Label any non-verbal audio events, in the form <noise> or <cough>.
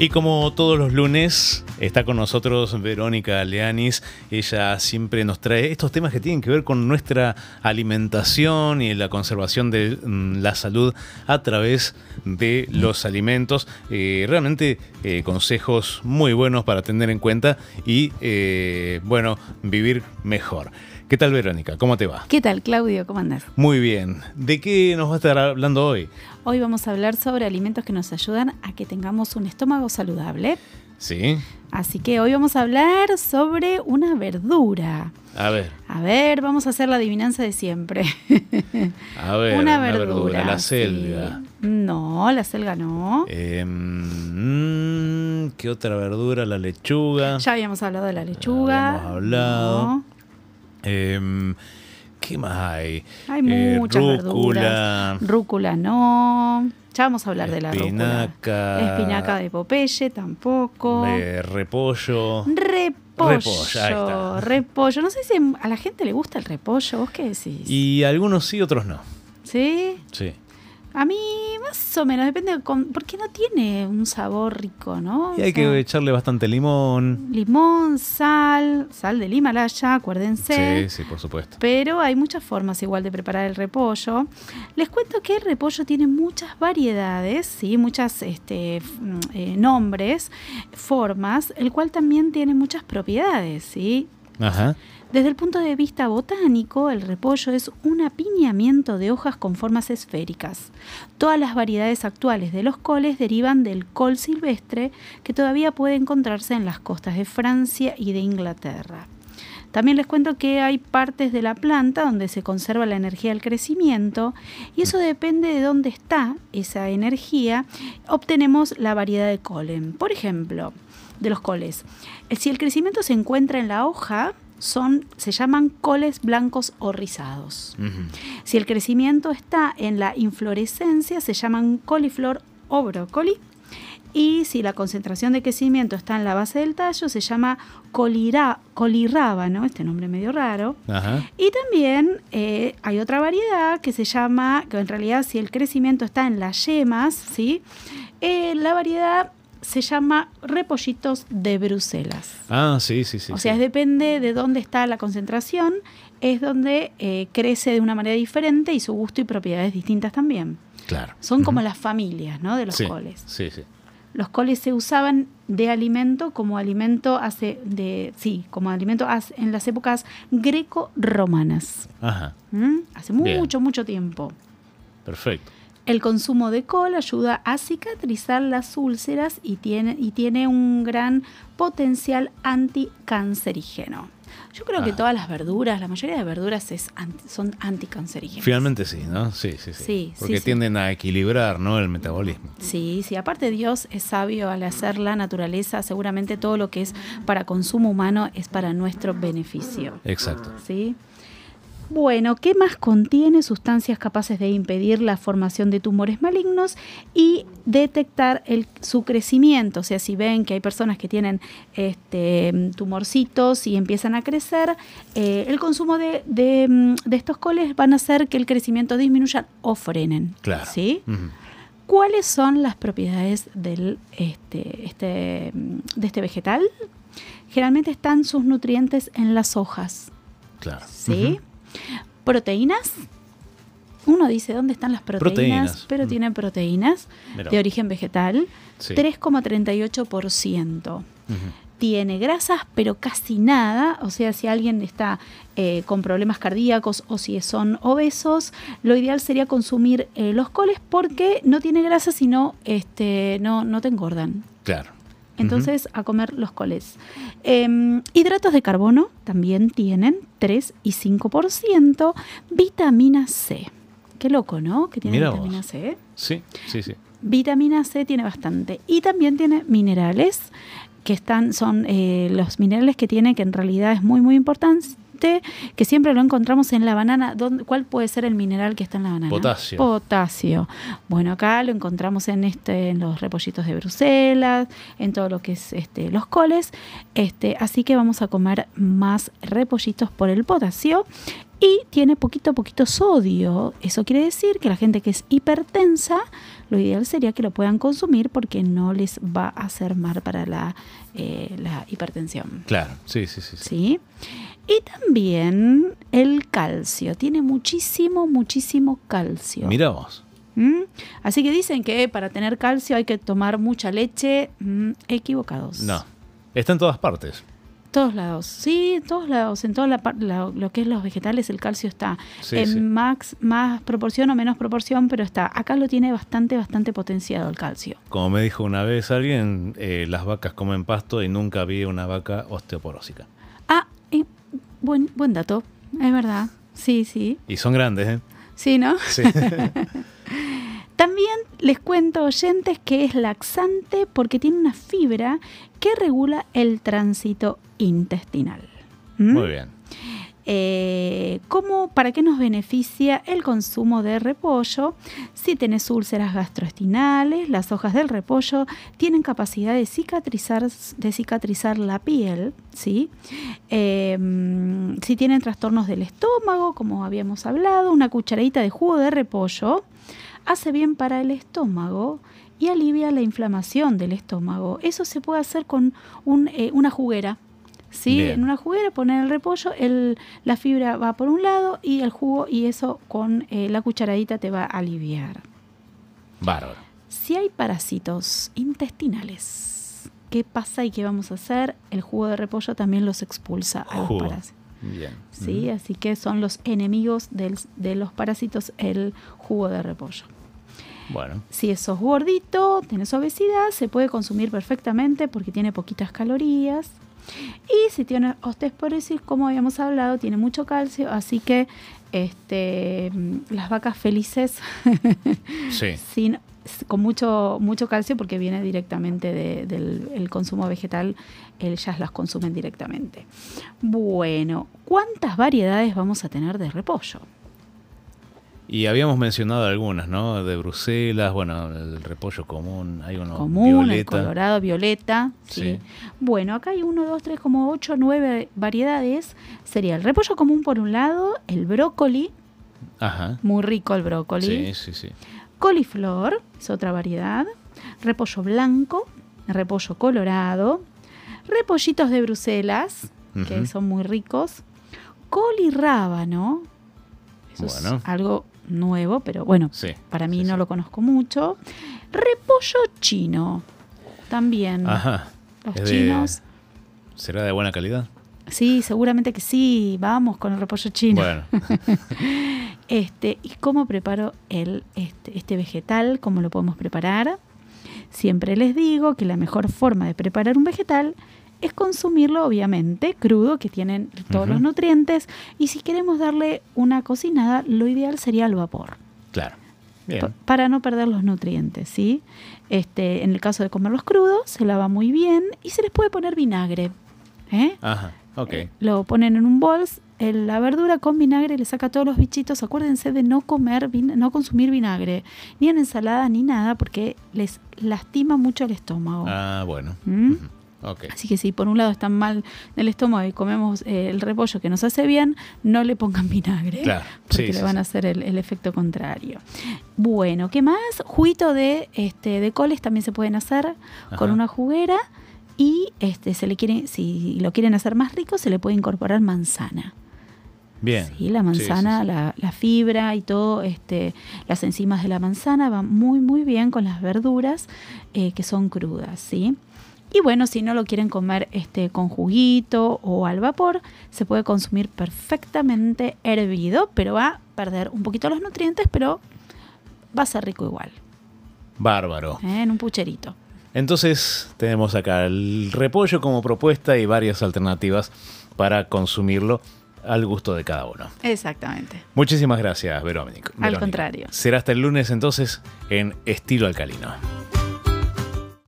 Y como todos los lunes, está con nosotros Verónica Leanis. Ella siempre nos trae estos temas que tienen que ver con nuestra alimentación y la conservación de mm, la salud a través de los alimentos. Eh, realmente eh, consejos muy buenos para tener en cuenta y, eh, bueno, vivir mejor. ¿Qué tal, Verónica? ¿Cómo te va? ¿Qué tal, Claudio? ¿Cómo andas? Muy bien. ¿De qué nos va a estar hablando hoy? Hoy vamos a hablar sobre alimentos que nos ayudan a que tengamos un estómago saludable. Sí. Así que hoy vamos a hablar sobre una verdura. A ver. A ver, vamos a hacer la adivinanza de siempre. <laughs> A ver. una verdura. la sí. selga. No, la selga no. Eh, mm, ¿Qué otra verdura? La lechuga. Ya habíamos hablado de la lechuga. Habíamos hablado. No. Em, ¿Qué más hay? Hay Eh, muchas rúcula, verduras. Rúcula no. Ya vamos a hablar de la rúcula. espinaca, Espinaca de Popeye tampoco. eh, repollo. Repollo. Repollo, ahí está. repollo. No sé si a la gente le gusta el repollo. ¿Vos qué decís? Y algunos sí, otros no. ¿Sí? Sí. A mí más o menos, depende de con- porque no tiene un sabor rico, ¿no? Y hay O sea, que echarle bastante limón. Limón, sal, sal del Himalaya, acuérdense. Sí, sí, por supuesto. Pero hay muchas formas igual de preparar el repollo. Les cuento que el repollo tiene muchas variedades, ¿sí? muchas este, mm, eh, nombres, formas, el cual también tiene muchas propiedades. ¿sí? Ajá. Desde el punto de vista botánico, el repollo es un apiñamiento de hojas con formas esféricas. Todas las variedades actuales de los coles derivan del col silvestre que todavía puede encontrarse en las costas de Francia y de Inglaterra. También les cuento que hay partes de la planta donde se conserva la energía del crecimiento y eso depende de dónde está esa energía, obtenemos la variedad de colen. Por ejemplo, de los coles. Si el crecimiento se encuentra en la hoja, son, se llaman coles blancos o rizados. Si el crecimiento está en la inflorescencia, se llaman coliflor o brócoli. Y si la concentración de crecimiento está en la base del tallo, se llama colira, colirrábano, este nombre medio raro. Ajá. Y también eh, hay otra variedad que se llama, que en realidad si el crecimiento está en las yemas, ¿sí? Eh, la variedad se llama repollitos de Bruselas. Ah, sí, sí, sí. o sí. sea, es depende de dónde está la concentración, es donde eh, crece de una manera diferente y su gusto y propiedades distintas también. Claro. Son como las familias ¿no? de los Sí, coles. Sí, sí. Los coles se usaban de alimento como alimento hace de sí, como alimento hace- en las épocas greco-romanas. Ajá. ¿Mm? Hace Bien. mucho, mucho tiempo. Perfecto. El consumo de col ayuda a cicatrizar las úlceras y tiene, y tiene un gran potencial anticancerígeno. Yo creo que Ah. todas las verduras, la mayoría de verduras es anti- son anticancerígenas. Finalmente sí, ¿no? Sí, sí, sí. Sí, Porque sí, sí. tienden a equilibrar, ¿no? El metabolismo. Sí, sí, aparte Dios es sabio al hacer la naturaleza, seguramente todo lo que es para consumo humano es para nuestro beneficio. Exacto. ¿sí? Bueno, ¿qué más contiene sustancias capaces de impedir la formación de tumores malignos y detectar el- su crecimiento? O sea, si ven que hay personas que tienen este, tumorcitos y empiezan a crecer, eh, el consumo de, de, mm, de estos coles van a hacer que el crecimiento disminuya o frenen. Claro. ¿sí? ¿Cuáles son las propiedades del, este, este, de este vegetal? Generalmente están sus nutrientes en las hojas. Claro. ¿Sí? Proteínas. Uno dice dónde están las proteínas, Proteínas. pero Mm. tiene proteínas Mirá. de origen vegetal. Sí. 3,38%. Ujú. Tiene grasas, pero casi nada. O sea, si alguien está eh, con problemas cardíacos o si son obesos, lo ideal sería consumir eh, los coles porque no tiene grasa, sino este, no, no te engordan. Claro. Entonces, a comer los coles. Em, hidratos de carbono también tienen 3 y 5%. Vitamina C. Qué loco, ¿no? Que tiene Mira vitamina vos. C. Sí, sí, sí. Vitamina C tiene bastante. Y también tiene minerales, que están, son eh, los minerales que tiene, que en realidad es muy, muy importante, que siempre lo encontramos en la banana. ¿Dónde- ¿Cuál puede ser el mineral que está en la banana? Potasio. Potasio. Bueno, acá lo encontramos en este, en los repollitos de Bruselas, en todo lo que es este, los coles. Este, así que vamos a comer más repollitos por el potasio. y tiene poquito a poquito sodio. Eso quiere decir que la gente que es hipertensa, lo ideal sería que lo puedan consumir porque no les va a hacer mal para la, eh, la hipertensión. Claro, sí, sí, sí. ¿Sí? Y también el calcio. Tiene muchísimo, muchísimo calcio. Mira vos. ¿Mm? Así que dicen que para tener calcio hay que tomar mucha leche. Mm, equivocados. No. Está en todas partes. Todos lados, sí, en todos lados, en toda la, la- lo que es los vegetales, el calcio está Sí, en sí. max, más proporción o menos proporción, pero está. Acá lo tiene bastante, bastante potenciado el calcio. Como me dijo una vez alguien, eh, las vacas comen pasto y nunca vi una vaca osteoporósica. Ah, buen, buen dato, es verdad. Sí, sí. Y son grandes, ¿eh? Sí, ¿no? Sí. <laughs> También les cuento, oyentes, que es laxante porque tiene una fibra que regula el tránsito intestinal. ¿Mm? Muy bien. Eh, ¿cómo, ¿Para qué nos beneficia el consumo de repollo? Si tenés úlceras gastroestinales, las hojas del repollo tienen capacidad de cicatrizar, de cicatrizar la piel, ¿sí? Mm, si tienen trastornos del estómago, como habíamos hablado, una cucharadita de jugo de repollo hace bien para el estómago y alivia la inflamación del estómago. Eso se puede hacer con eh, una juguera. ¿Sí? Bien. En una juguera poner el repollo, el, la fibra va por un lado y el jugo y eso con eh, la cucharadita te va a aliviar. Bárbaro. Si hay parásitos intestinales, ¿qué pasa y qué vamos a hacer? El jugo de repollo también los expulsa a los Jugo. parásitos. Bien. ¿sí? Así que son los enemigos del- de los parásitos el jugo de repollo. Bueno. Si sos gordito, tenés obesidad, se puede consumir perfectamente porque tiene poquitas calorías. Y si tiene osteoporosis, como habíamos hablado, tiene mucho calcio, así que este, mm, las vacas felices <laughs> Sí. sin, con mucho, mucho calcio porque viene directamente de- del el consumo vegetal, ellas las consumen directamente. Bueno, ¿cuántas variedades vamos a tener de repollo? Y habíamos mencionado algunas, ¿no? De Bruselas, bueno, el repollo común, hay uno común, el colorado, violeta. ¿sí? Sí. Bueno, acá hay uno, dos, tres, como ocho, nueve variedades. Sería el repollo común por un lado, el brócoli, Ajá. muy rico el brócoli. Sí, sí, sí. Coliflor, es otra variedad. Repollo blanco, repollo colorado. Repollitos de Bruselas, que son muy ricos. Colirrábano, eso Bueno. es algo nuevo, pero bueno, Sí. para mí sí, no sí. lo conozco mucho. Repollo chino, también. Ajá. Los Es de- chinos. ¿Será de buena calidad? Sí, seguramente que sí. Vamos con el repollo chino. Bueno, <laughs> Este, ¿Y cómo preparo el, este, este vegetal? ¿Cómo lo podemos preparar? Siempre les digo que la mejor forma de preparar un vegetal es consumirlo, obviamente, crudo, que tienen todos los nutrientes. Y si queremos darle una cocinada, lo ideal sería al vapor. claro. Bien. pa- para no perder los nutrientes, ¿sí? Este, en el caso de comerlos crudos, se lava muy bien y se les puede poner vinagre. ¿eh? Ajá. Ok. Lo ponen en un bol, la verdura con vinagre le saca todos los bichitos. Acuérdense de no comer, vin- no consumir vinagre, ni en ensalada ni nada, porque les lastima mucho el estómago. Ah, bueno. ¿Mm? Así que si por un lado están mal el estómago y comemos eh, el repollo que nos hace bien, no le pongan vinagre. Claro. Porque Sí, le sí, van sí. a hacer el, el efecto contrario. Bueno, ¿qué más? Juguito de, este, de coles también se pueden hacer con una juguera. Y este, se le quiere, si lo quieren hacer más rico, se le puede incorporar manzana. Bien. Sí, la manzana, Sí, sí, sí. La, la fibra y todo, este, las enzimas de la manzana van muy, muy bien con las verduras eh, que son crudas, ¿sí? Y bueno, si no lo quieren comer este, con juguito o al vapor, se puede consumir perfectamente hervido, pero va a perder un poquito los nutrientes, pero va a ser rico igual, Bárbaro. ¿eh? en un pucherito. Entonces tenemos acá el repollo como propuesta y varias alternativas para consumirlo al gusto de cada uno. Exactamente. Muchísimas gracias, Verónica. Al contrario. Será hasta el lunes entonces en Estilo Alcalino.